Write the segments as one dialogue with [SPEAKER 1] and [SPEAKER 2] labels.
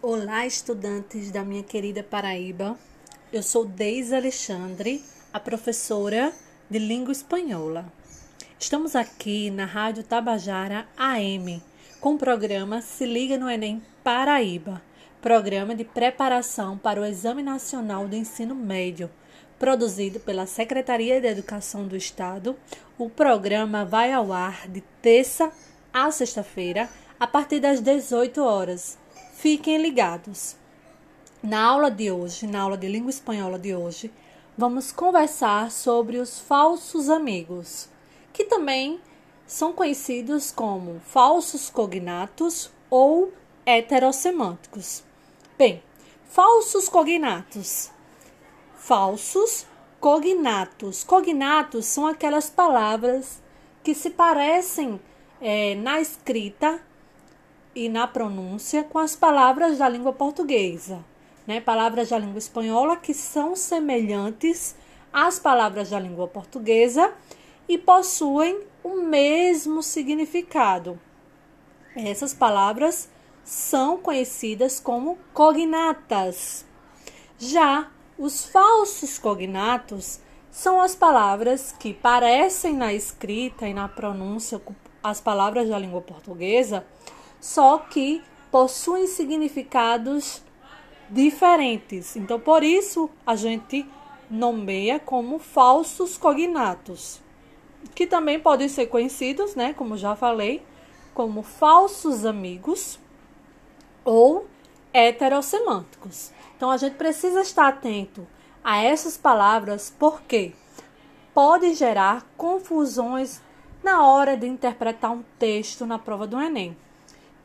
[SPEAKER 1] Olá, estudantes da minha querida Paraíba. Eu sou Deise Alexandre, a professora de língua espanhola. Estamos aqui na Rádio Tabajara AM com o programa Se Liga no Enem Paraíba, programa de preparação para o Exame Nacional do Ensino Médio, produzido pela Secretaria de Educação do Estado. O programa vai ao ar de terça a sexta-feira, a partir das 18 horas Fiquem ligados. Na aula de hoje, na aula de língua espanhola de hoje, vamos conversar sobre os falsos amigos, que também são conhecidos como falsos cognatos ou heterosemânticos. Bem, falsos cognatos. Falsos cognatos. Cognatos são aquelas palavras que se parecem é, na escrita e na pronúncia com as palavras da língua portuguesa, né? Palavras da língua espanhola que são semelhantes às palavras da língua portuguesa e possuem o mesmo significado. Essas palavras são conhecidas como cognatas. Já os falsos cognatos são as palavras que parecem na escrita e na pronúncia as palavras da língua portuguesa, só que possuem significados diferentes. Então, por isso, a gente nomeia como falsos cognatos, que também podem ser conhecidos, né, como já falei, como falsos amigos ou heterosemânticos. Então, a gente precisa estar atento a essas palavras porque podem gerar confusões na hora de interpretar um texto na prova do Enem.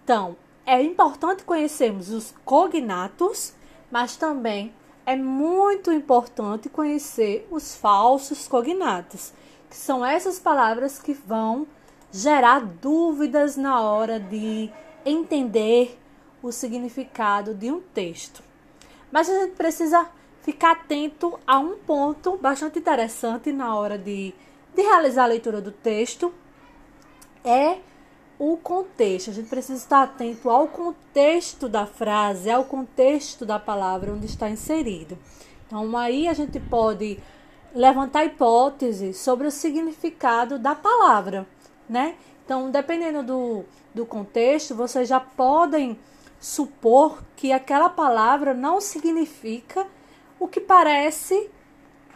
[SPEAKER 1] Então, é importante conhecermos os cognatos, mas também é muito importante conhecer os falsos cognatos, que são essas palavras que vão gerar dúvidas na hora de entender o significado de um texto. Mas a gente precisa ficar atento a um ponto bastante interessante na hora de, de realizar a leitura do texto, é o contexto. A gente precisa estar atento ao contexto da frase, ao contexto da palavra onde está inserido. Então, aí a gente pode levantar hipóteses sobre o significado da palavra, né? Então, dependendo do, do contexto, vocês já podem supor que aquela palavra não significa o que parece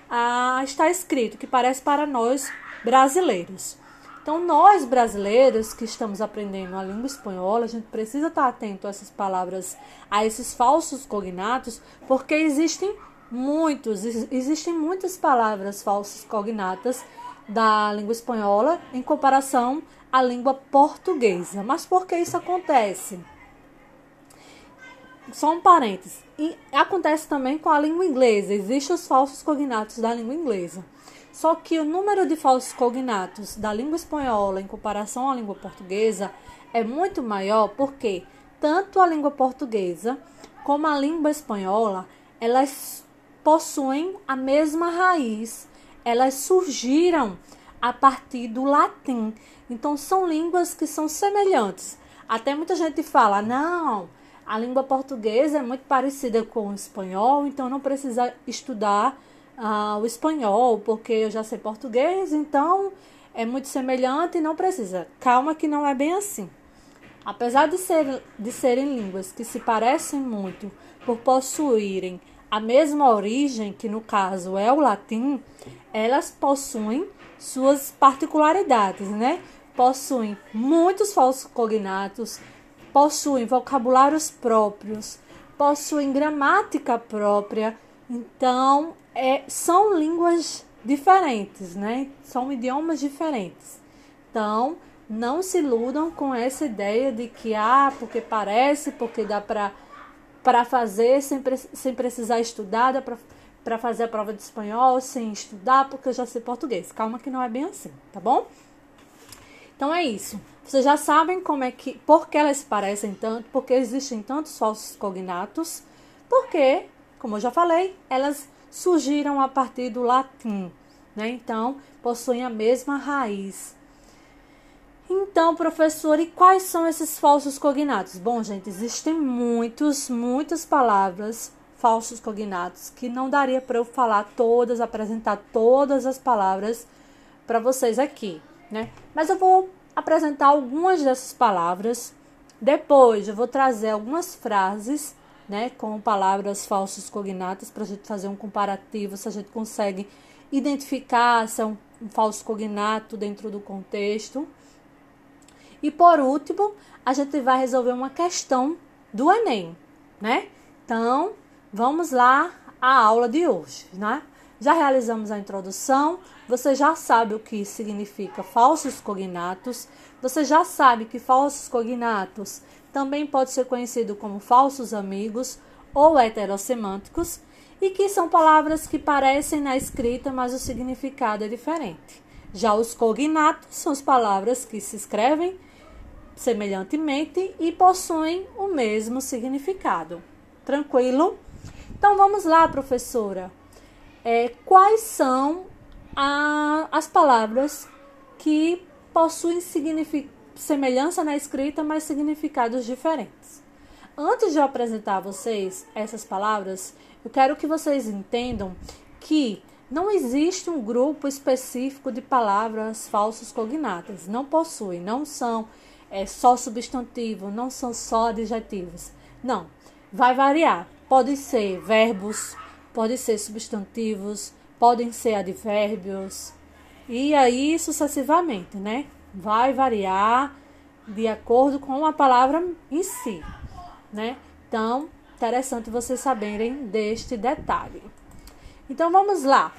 [SPEAKER 1] ah, estar escrito, o que parece para nós brasileiros. Então, nós brasileiros que estamos aprendendo a língua espanhola, a gente precisa estar atento a essas palavras, a esses falsos cognatos, porque existem muitos, existem muitas palavras falsas cognatas da língua espanhola em comparação à língua portuguesa. Mas por que isso acontece? Só um parênteses. E acontece também com a língua inglesa. Existem os falsos cognatos da língua inglesa. Só que o número de falsos cognatos da língua espanhola em comparação à língua portuguesa é muito maior porque tanto a língua portuguesa como a língua espanhola, elas possuem a mesma raiz. Elas surgiram a partir do latim. Então são línguas que são semelhantes. Até muita gente fala: "Não, a língua portuguesa é muito parecida com o espanhol, então não precisa estudar ah, o espanhol, porque eu já sei português, então é muito semelhante e não precisa. Calma que não é bem assim. Apesar de, ser, de serem línguas que se parecem muito por possuírem a mesma origem, que no caso é o latim, elas possuem suas particularidades, né? Possuem muitos falsos cognatos, possuem vocabulários próprios, possuem gramática própria. Então, é, são línguas diferentes, né? São idiomas diferentes. Então, não se iludam com essa ideia de que, ah, porque parece, porque dá para para fazer sem, sem precisar estudar, dá para fazer a prova de espanhol sem estudar, porque eu já sei português. Calma que não é bem assim, tá bom? Então é isso. Vocês já sabem como é que, por que elas parecem tanto, porque existem tantos falsos cognatos, porque, como eu já falei, elas surgiram a partir do latim, né? Então, possuem a mesma raiz. Então, professor, e quais são esses falsos cognatos? Bom, gente, existem muitos, muitas palavras falsos cognatos que não daria para eu falar todas, apresentar todas as palavras para vocês aqui, né? Mas eu vou apresentar algumas dessas palavras. Depois, eu vou trazer algumas frases, né, com palavras falsos cognatos para a gente fazer um comparativo, se a gente consegue identificar se é um, um falso cognato dentro do contexto. E por último, a gente vai resolver uma questão do Enem, né? Então, vamos lá à aula de hoje, né? Já realizamos a introdução, você já sabe o que significa falsos cognatos, você já sabe que falsos cognatos também pode ser conhecido como falsos amigos ou heterossemânticos e que são palavras que parecem na escrita, mas o significado é diferente. Já os cognatos são as palavras que se escrevem semelhantemente e possuem o mesmo significado. Tranquilo? Então vamos lá, professora. É, quais são a, as palavras que possuem semelhança na escrita, mas significados diferentes? Antes de eu apresentar a vocês essas palavras, eu quero que vocês entendam que não existe um grupo específico de palavras falsos cognatas. Não possui, não são é só substantivo, não são só adjetivos. Não, vai variar. Pode ser verbos, pode ser substantivos, podem ser advérbios e aí sucessivamente, né? Vai variar de acordo com a palavra em si, né? Então, interessante vocês saberem deste detalhe. Então, vamos lá.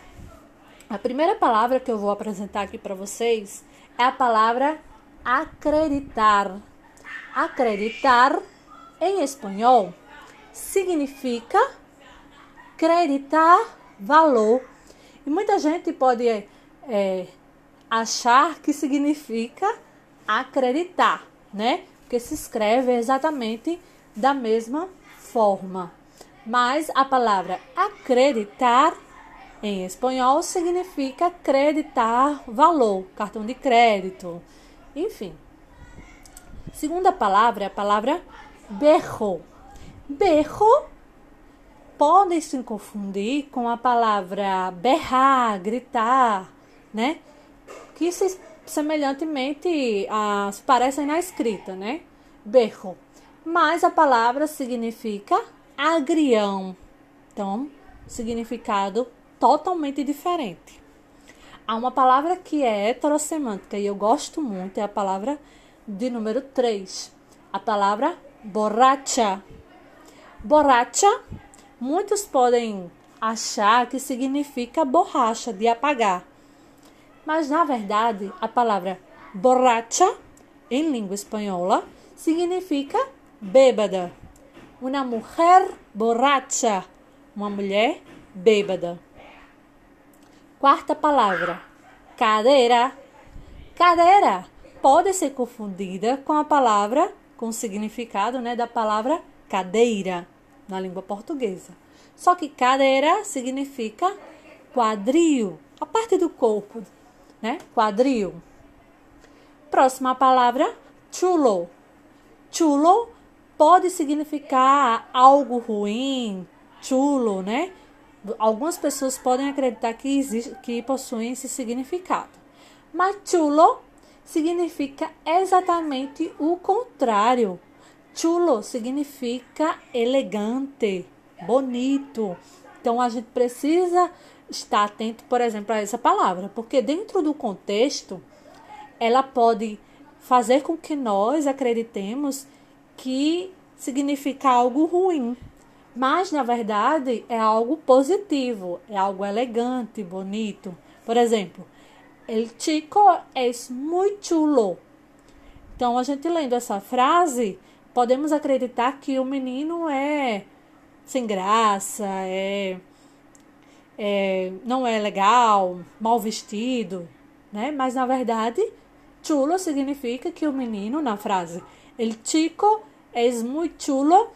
[SPEAKER 1] A primeira palavra que eu vou apresentar aqui para vocês é a palavra acreditar. Acreditar em espanhol significa acreditar valor. E muita gente pode é, achar que significa acreditar, né? Porque se escreve exatamente da mesma forma. Mas a palavra acreditar em espanhol significa acreditar valor, cartão de crédito, enfim. Segunda palavra é a palavra berro. Berro pode se confundir com a palavra berrar, gritar, né? Que se, semelhantemente a, se parecem na escrita, né? Berro. Mas a palavra significa agrião. Então, significado totalmente diferente. Há uma palavra que é heterossemântica e eu gosto muito, é a palavra de número 3. A palavra borracha. Borracha, muitos podem achar que significa borracha, de apagar. Mas na verdade, a palavra borracha, em língua espanhola, significa bêbada. Uma mulher borracha, uma mulher bêbada. Quarta palavra, cadeira. Cadeira pode ser confundida com a palavra, com o significado né, da palavra cadeira na língua portuguesa. Só que cadeira significa quadril, a parte do corpo, né? Quadril. Próxima palavra, chulo. Chulo pode significar algo ruim, chulo, né? algumas pessoas podem acreditar que, existe, que possuem esse significado. Mas chulo significa exatamente o contrário. Chulo significa elegante, bonito. Então a gente precisa estar atento, por exemplo, a essa palavra, porque dentro do contexto ela pode fazer com que nós acreditemos que significa algo ruim, mas na verdade é algo positivo, é algo elegante, bonito. Por exemplo, el chico es muy chulo. Então, a gente lendo essa frase, podemos acreditar que o menino é sem graça, é, é não é legal, mal vestido, né? Mas na verdade, chulo significa que o menino, na frase, el chico es muy chulo,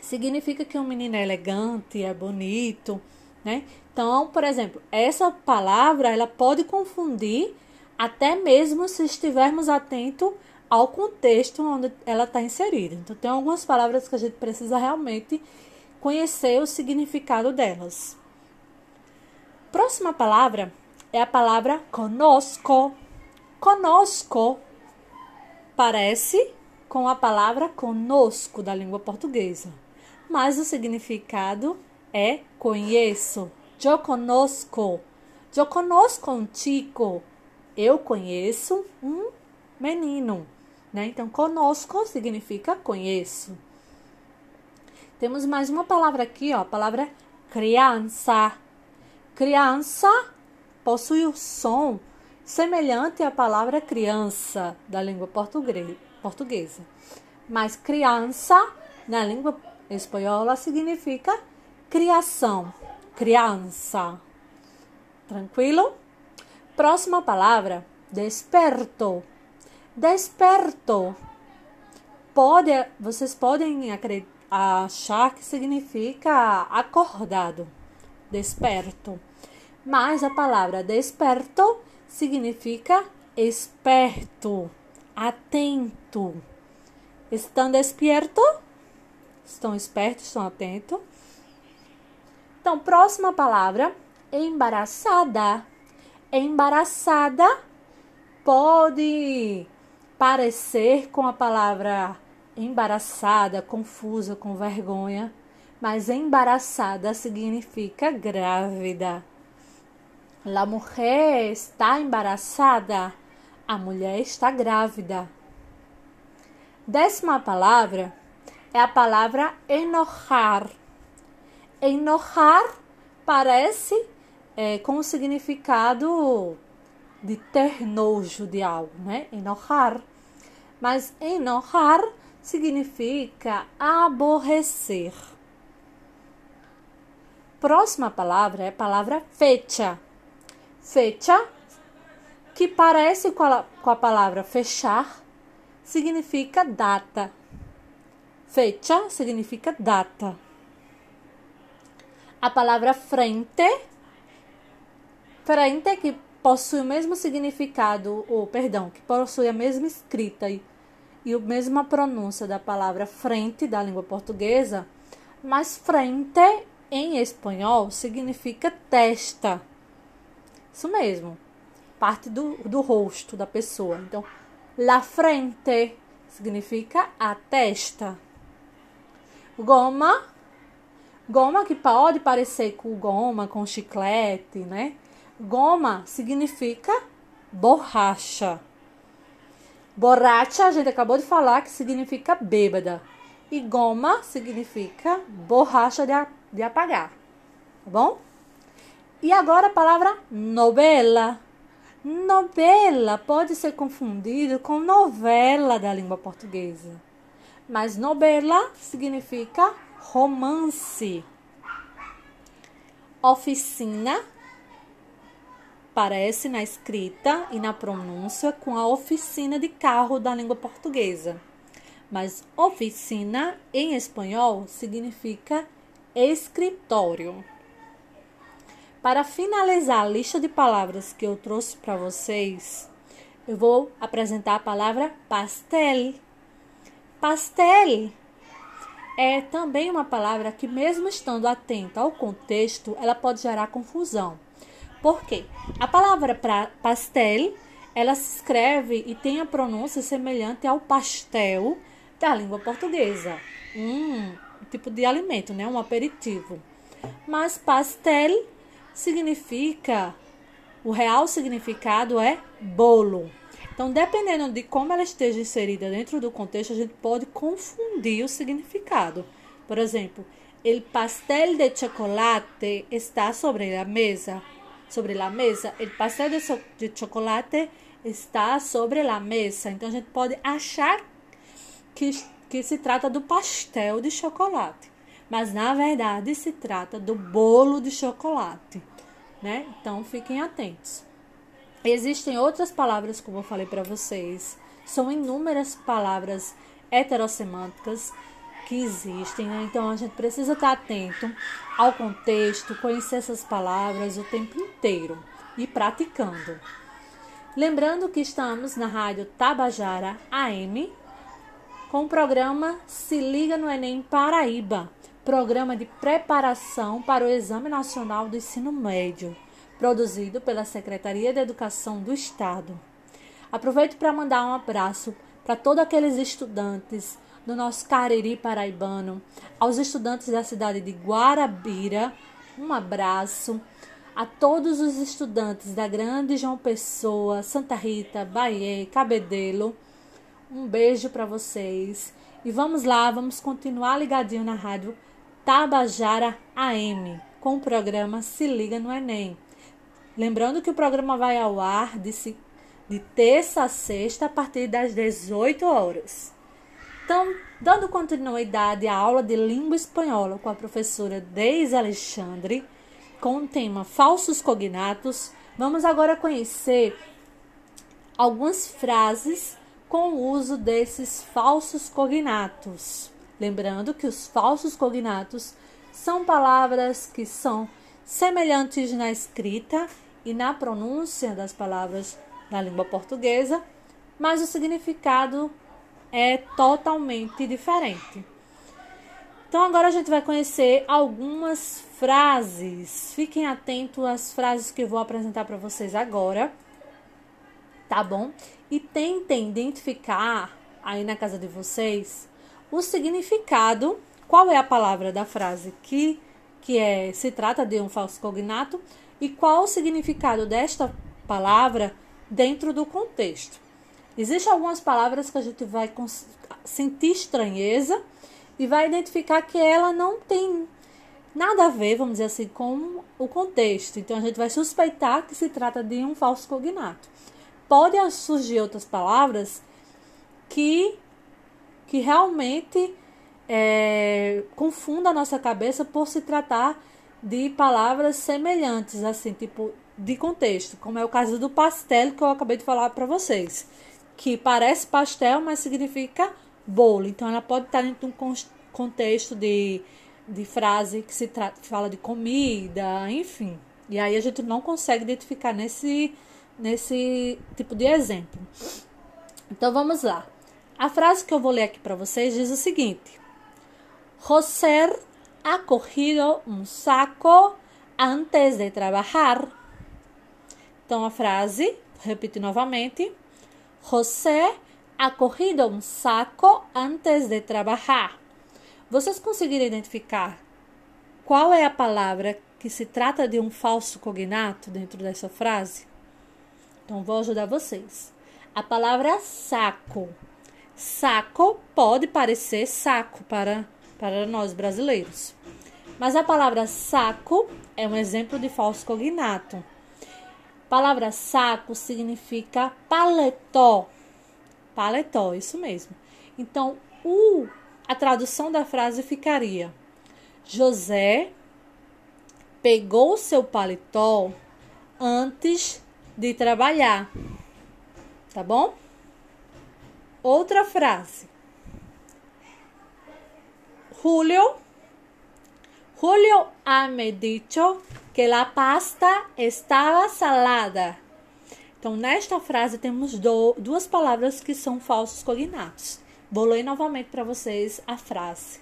[SPEAKER 1] significa que um menino é elegante, é bonito, né? Então, por exemplo, essa palavra ela pode confundir até mesmo se estivermos atentos ao contexto onde ela está inserida. Então, tem algumas palavras que a gente precisa realmente conhecer o significado delas. Próxima palavra é a palavra conosco. Conosco parece com a palavra conosco da língua portuguesa, mas o significado é conheço. Eu conosco. Eu conosco um chico. Eu conheço um menino. Né? Então, conosco significa conheço. Temos mais uma palavra aqui, ó, a palavra criança. Criança possui o som semelhante à palavra criança da língua portuguesa. Mas criança, na língua espanhola, significa criação, criança. Tranquilo? Próxima palavra, desperto. Desperto. Pode, vocês podem achar que significa acordado, desperto. Mas a palavra desperto significa esperto, atento. Estão despierto? Estão espertos, estão atentos? Então, próxima palavra, embaraçada embaraçada pode parecer com a palavra embaraçada, confusa, com vergonha, mas embaraçada significa grávida. La mujer está embaraçada. A mulher está grávida. Décima palavra é a palavra enojar. Enojar parece é, com o significado de ter nojo de algo, né? Enojar. Mas enojar significa aborrecer. Próxima palavra é a palavra fecha. Fecha, que parece com a, com a palavra fechar, significa data. Fecha significa data. A palavra frente frente que possui o mesmo significado, ou perdão, que possui a mesma escrita e, e a mesma pronúncia da palavra frente da língua portuguesa, mas frente em espanhol significa testa. Isso mesmo, parte do, do rosto da pessoa. Então, la frente significa a testa. Goma, goma que pode parecer com goma, com chiclete, né? Goma significa borracha. Borracha, a gente acabou de falar que significa bêbada. E goma significa borracha de, de apagar. Tá bom? E agora a palavra novela. Novela pode ser confundido com novela da língua portuguesa. Mas novela significa romance. Oficina parece na escrita e na pronúncia com a oficina de carro da língua portuguesa. Mas oficina em espanhol significa escritório. Para finalizar a lista de palavras que eu trouxe para vocês, eu vou apresentar a palavra pastel. Pastel é também uma palavra que, mesmo estando atenta ao contexto, ela pode gerar confusão. Por quê? A palavra pra, pastel, ela se escreve e tem a pronúncia semelhante ao pastel da língua portuguesa. Um tipo de alimento, né? Um aperitivo. Mas pastel significa o real significado é bolo. Então, dependendo de como ela esteja inserida dentro do contexto, a gente pode confundir o significado. Por exemplo, el pastel de chocolate está sobre a mesa sobre la mesa. El pastel de, so de chocolate está sobre la mesa. Então a gente pode achar que, que se trata do pastel de chocolate, mas na verdade se trata do bolo de chocolate, né? Então fiquem atentos. Existem outras palavras, como eu falei para vocês, são inúmeras palavras heterossemânticas que existem, né? Então a gente precisa estar atento ao contexto, conhecer essas palavras o tempo inteiro e praticando. Lembrando que estamos na rádio Tabajara AM com o programa Se Liga no Enem Paraíba, programa de preparação para o Exame Nacional do Ensino Médio, produzido pela Secretaria de Educação do Estado. Aproveito para mandar um abraço para todos aqueles estudantes do nosso Cariri paraibano, aos estudantes da cidade de Guarabira, um abraço a todos os estudantes da Grande João Pessoa, Santa Rita, Bahia, Cabedelo. Um beijo para vocês. E vamos lá, vamos continuar ligadinho na rádio Tabajara AM com o programa Se Liga no Enem. Lembrando que o programa vai ao ar de, de terça a sexta a partir das 18 horas. Então, dando continuidade à aula de língua espanhola com a professora Deise Alexandre, com o tema falsos cognatos, vamos agora conhecer algumas frases com o uso desses falsos cognatos. Lembrando que os falsos cognatos são palavras que são semelhantes na escrita e na pronúncia das palavras da língua portuguesa, mas o significado é totalmente diferente. Então agora a gente vai conhecer algumas frases. Fiquem atentos às frases que eu vou apresentar para vocês agora. Tá bom? E tentem identificar aí na casa de vocês o significado, qual é a palavra da frase que que é se trata de um falso cognato e qual o significado desta palavra dentro do contexto. Existem algumas palavras que a gente vai sentir estranheza e vai identificar que ela não tem nada a ver, vamos dizer assim, com o contexto. Então a gente vai suspeitar que se trata de um falso cognato. Pode surgir outras palavras que, que realmente é, confundam a nossa cabeça por se tratar de palavras semelhantes, assim, tipo de contexto, como é o caso do pastel que eu acabei de falar para vocês, que parece pastel, mas significa bolo. Então, ela pode estar dentro de um contexto de, de frase que se trata, fala de comida, enfim. E aí a gente não consegue identificar nesse, nesse tipo de exemplo. Então, vamos lá. A frase que eu vou ler aqui para vocês diz o seguinte: José ha cogido um saco antes de trabalhar. Então, a frase, repito novamente: José ha cogido um saco antes de trabalhar. Vocês conseguiram identificar qual é a palavra que se trata de um falso cognato dentro dessa frase? Então, vou ajudar vocês. A palavra saco. Saco pode parecer saco para, para nós brasileiros. Mas a palavra saco é um exemplo de falso cognato. Palavra saco significa paletó paletó, isso mesmo. Então, o, a tradução da frase ficaria: José pegou seu paletó antes de trabalhar. Tá bom? Outra frase. Julio Julio ha me dicho que la pasta estaba salada. Então, nesta frase temos do, duas palavras que são falsos cognatos. Vou ler novamente para vocês a frase.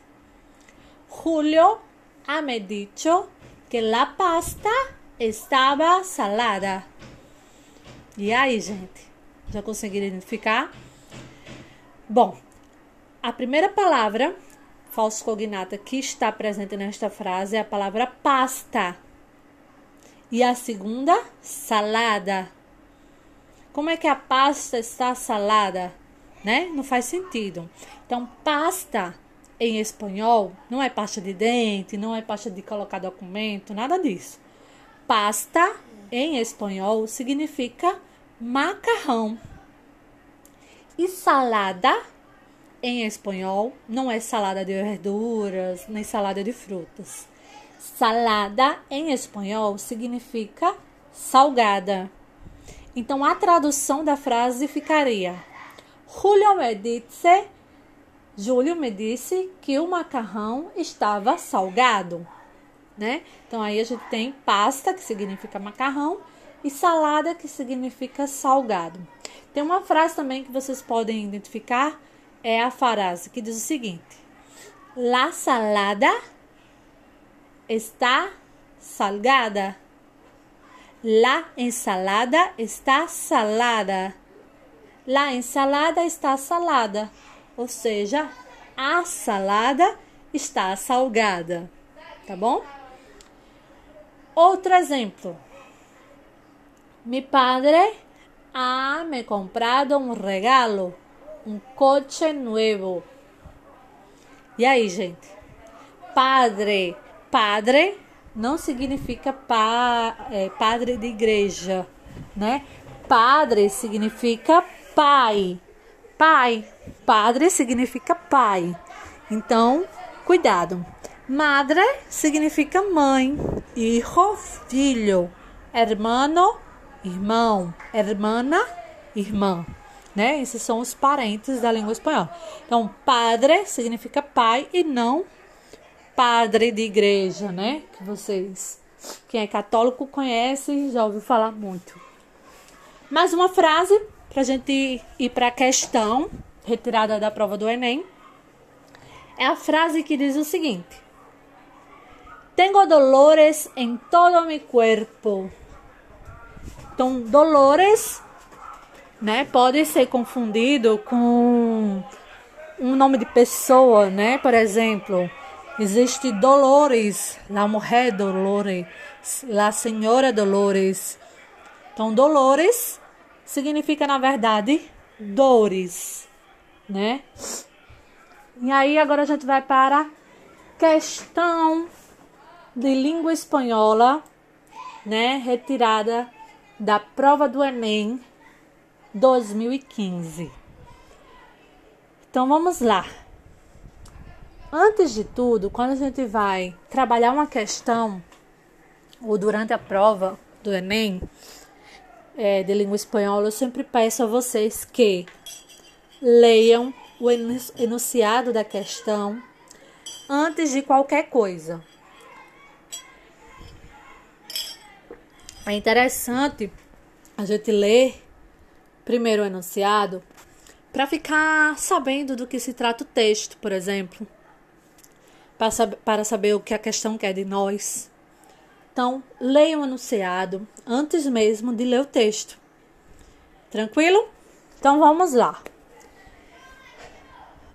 [SPEAKER 1] Julio ha me dicho que la pasta estava salada. E aí, gente? Já conseguiram identificar? Bom, a primeira palavra falso cognata que está presente nesta frase é a palavra pasta. E a segunda, salada. Como é que a pasta está salada? Né? Não faz sentido. Então, pasta em espanhol não é pasta de dente, não é pasta de colocar documento, nada disso. Pasta em espanhol significa macarrão. E salada em espanhol não é salada de verduras, nem salada de frutas. Salada em espanhol significa salgada. Então a tradução da frase ficaria: Julio me disse, Júlio me disse que o macarrão estava salgado, né? Então aí a gente tem pasta que significa macarrão e salada, que significa salgado. Tem uma frase também que vocês podem identificar, é a frase que diz o seguinte: La salada está salgada. La ensalada está salada. La ensalada está salada. Ou seja, a salada está salgada. Tá bom? Outro exemplo. Mi padre ha me comprado um regalo, um coche novo. E aí, gente? Padre, padre não significa pa, é, padre de igreja, né? Padre significa pai. Pai. Padre significa pai. Então, cuidado. Madre significa mãe. Hijo, filho. Hermano, irmão. Hermana, irmã. Né? Esses são os parentes da língua espanhola. Então, padre significa pai e não padre de igreja, né? Que vocês, quem é católico conhece, já ouviu falar muito. Mais uma frase para a gente ir para a questão retirada da prova do Enem. É a frase que diz o seguinte: Tenho dolores em todo meu corpo. Então, dolores, né, pode ser confundido com um nome de pessoa, né? Por exemplo, Existe Dolores, la mujer Dolores, la senhora Dolores. Então, Dolores significa, na verdade, dores, né? E aí, agora a gente vai para questão de língua espanhola, né? Retirada da prova do Enem 2015. Então, vamos lá. Antes de tudo, quando a gente vai trabalhar uma questão, ou durante a prova do Enem, é, de língua espanhola, eu sempre peço a vocês que leiam o enunciado da questão antes de qualquer coisa. É interessante a gente ler primeiro enunciado para ficar sabendo do que se trata o texto, por exemplo para saber, para saber o que a questão quer de nós. Então, leia o enunciado antes mesmo de ler o texto. Tranquilo? Então vamos lá.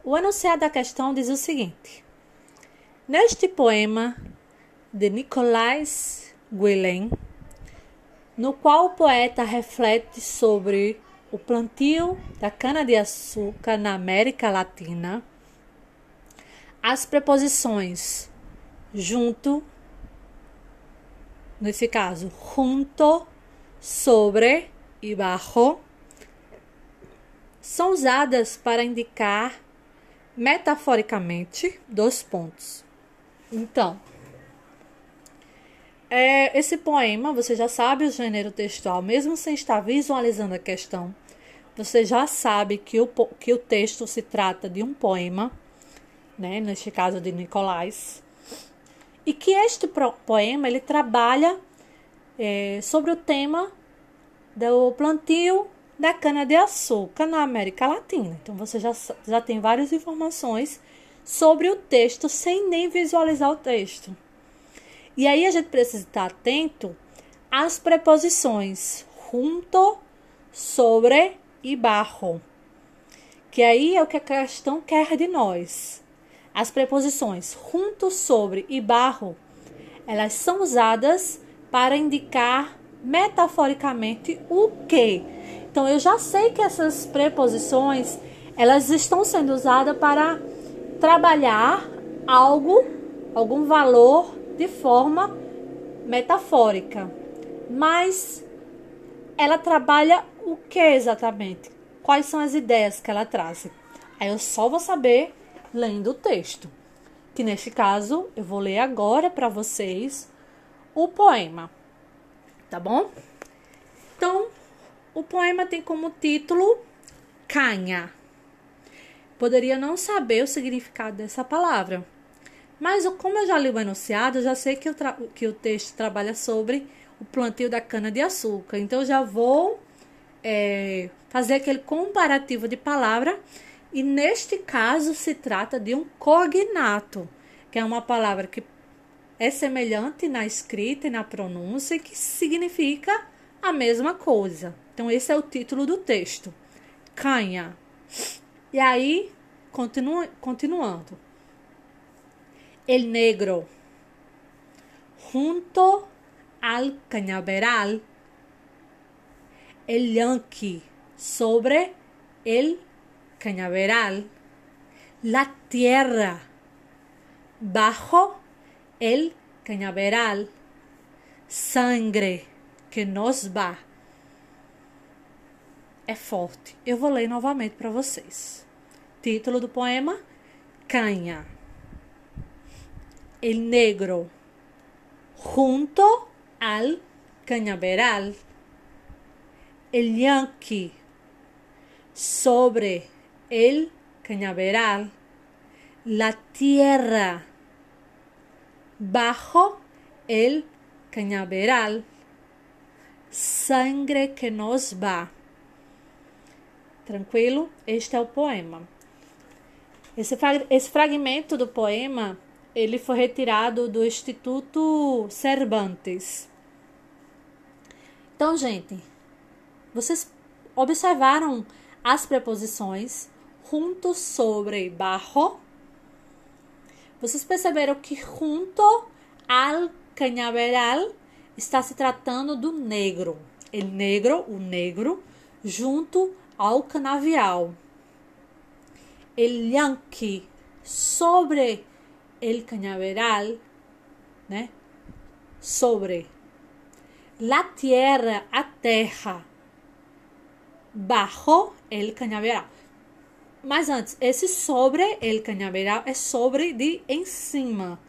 [SPEAKER 1] O enunciado da questão diz o seguinte: Neste poema de Nicolás Guilhem, no qual o poeta reflete sobre o plantio da cana-de-açúcar na América Latina, as preposições junto, nesse caso, junto, sobre e bajo, são usadas para indicar metaforicamente dois pontos. Então, é, esse poema, você já sabe o gênero textual, mesmo sem estar visualizando a questão, você já sabe que o, que o texto se trata de um poema né, neste caso de Nicolás, e que este poema ele trabalha é, sobre o tema do plantio da cana-de-açúcar na América Latina. Então você já, já tem várias informações sobre o texto sem nem visualizar o texto. E aí a gente precisa estar atento às preposições junto, sobre e barro. Que aí é o que a questão quer de nós. As preposições junto, sobre e barro, elas são usadas para indicar metaforicamente o que. Então eu já sei que essas preposições elas estão sendo usadas para trabalhar algo, algum valor de forma metafórica. Mas ela trabalha o que exatamente? Quais são as ideias que ela traz? Aí eu só vou saber lendo o texto, que neste caso eu vou ler agora para vocês o poema, tá bom? Então, o poema tem como título Canha. Poderia não saber o significado dessa palavra, mas como eu já li o enunciado, eu já sei que o, que o texto trabalha sobre o plantio da cana-de-açúcar. Então, já vou é, fazer aquele comparativo de palavra. E neste caso, se trata de um cognato, que é uma palavra que é semelhante na escrita e na pronúncia e que significa a mesma coisa. Então, esse é o título do texto: canha. E aí, continua, continuando. El negro junto al cañaveral, el yanqui sobre el cañaveral, la tierra bajo el cañaveral, sangre que nos va. É forte. Eu vou ler novamente para vocês. Título do poema: Canha. El negro junto al cañaveral. El yanqui sobre el cañaveral. La tierra bajo el cañaveral. Sangre que nos va. Tranquilo? Este é o poema. Esse, esse fragmento do poema ele foi retirado do Instituto Cervantes. Então, gente, vocês observaram as preposições junto sobre bajo? Vocês perceberam que junto al cañaveral está se tratando do negro. El negro, o negro, junto ao canavial. El yankee sobre el cañaveral, né? Sobre la tierra, a terra, bajo el cañaveral. Mas antes, esse sobre el cañaveral é sobre de em cima,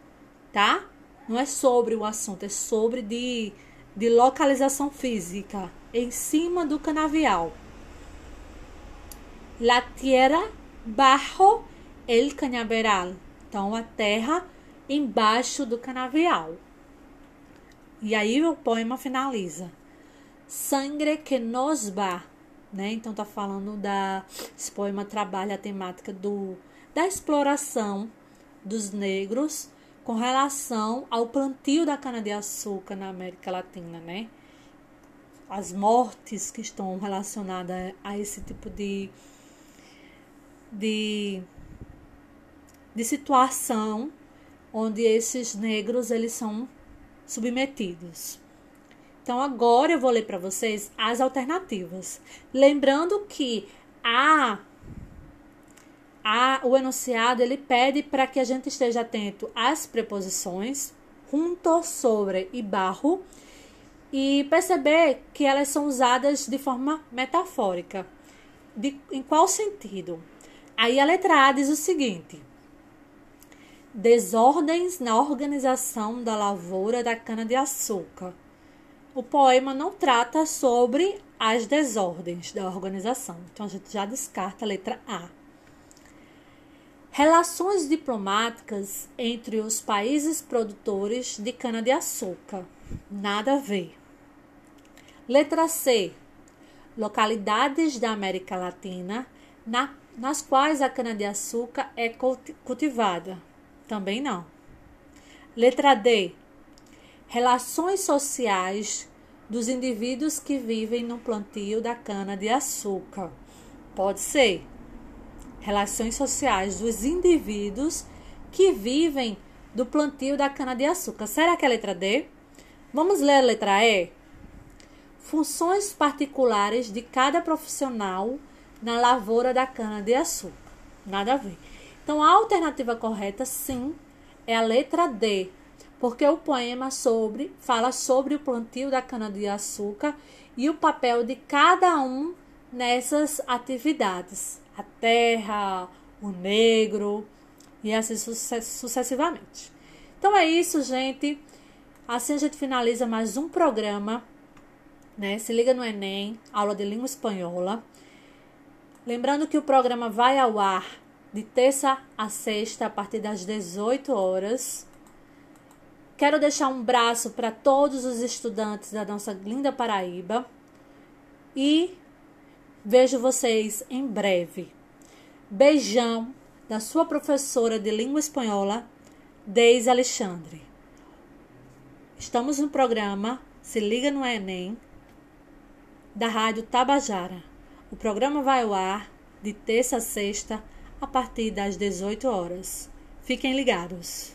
[SPEAKER 1] tá? Não é sobre o assunto, é sobre de, de localização física, em cima do canavial. La tierra bajo el cañaveral. Então, a terra embaixo do canavial. E aí o poema finaliza. Sangre que nos va, né? Então tá falando da esse poema trabalha a temática do da exploração dos negros com relação ao plantio da cana de açúcar na América Latina, né? As mortes que estão relacionadas a esse tipo de de de situação onde esses negros eles são submetidos. Então agora eu vou ler para vocês as alternativas, lembrando que a, a o enunciado ele pede para que a gente esteja atento às preposições junto, sobre e barro e perceber que elas são usadas de forma metafórica. De, em qual sentido? Aí a letra A diz o seguinte: Desordens na organização da lavoura da cana-de-açúcar. O poema não trata sobre as desordens da organização, então a gente já descarta a letra A. Relações diplomáticas entre os países produtores de cana-de-açúcar. Nada a ver. Letra C. Localidades da América Latina na, nas quais a cana-de-açúcar é cultivada. Também não. Letra D. Relações sociais dos indivíduos que vivem no plantio da cana-de-açúcar. Pode ser. Relações sociais dos indivíduos que vivem do plantio da cana-de-açúcar. Será que é a letra D? Vamos ler a letra E? Funções particulares de cada profissional na lavoura da cana-de-açúcar. Nada a ver. Então, a alternativa correta, sim, é a letra D, porque o poema sobre fala sobre o plantio da cana-de-açúcar e o papel de cada um nessas atividades. A terra, o negro e assim sucessivamente. Então é isso, gente. Assim a gente finaliza mais um programa, né? Se liga no Enem, aula de língua espanhola. Lembrando que o programa vai ao ar de terça a sexta, a partir das 18 horas. Quero deixar um braço para todos os estudantes da nossa linda Paraíba e vejo vocês em breve. Beijão da sua professora de língua espanhola, Deise Alexandre. Estamos no programa Se Liga no Enem, da Rádio Tabajara. O programa vai ao ar de terça a sexta, a partir das 18 horas. Fiquem ligados.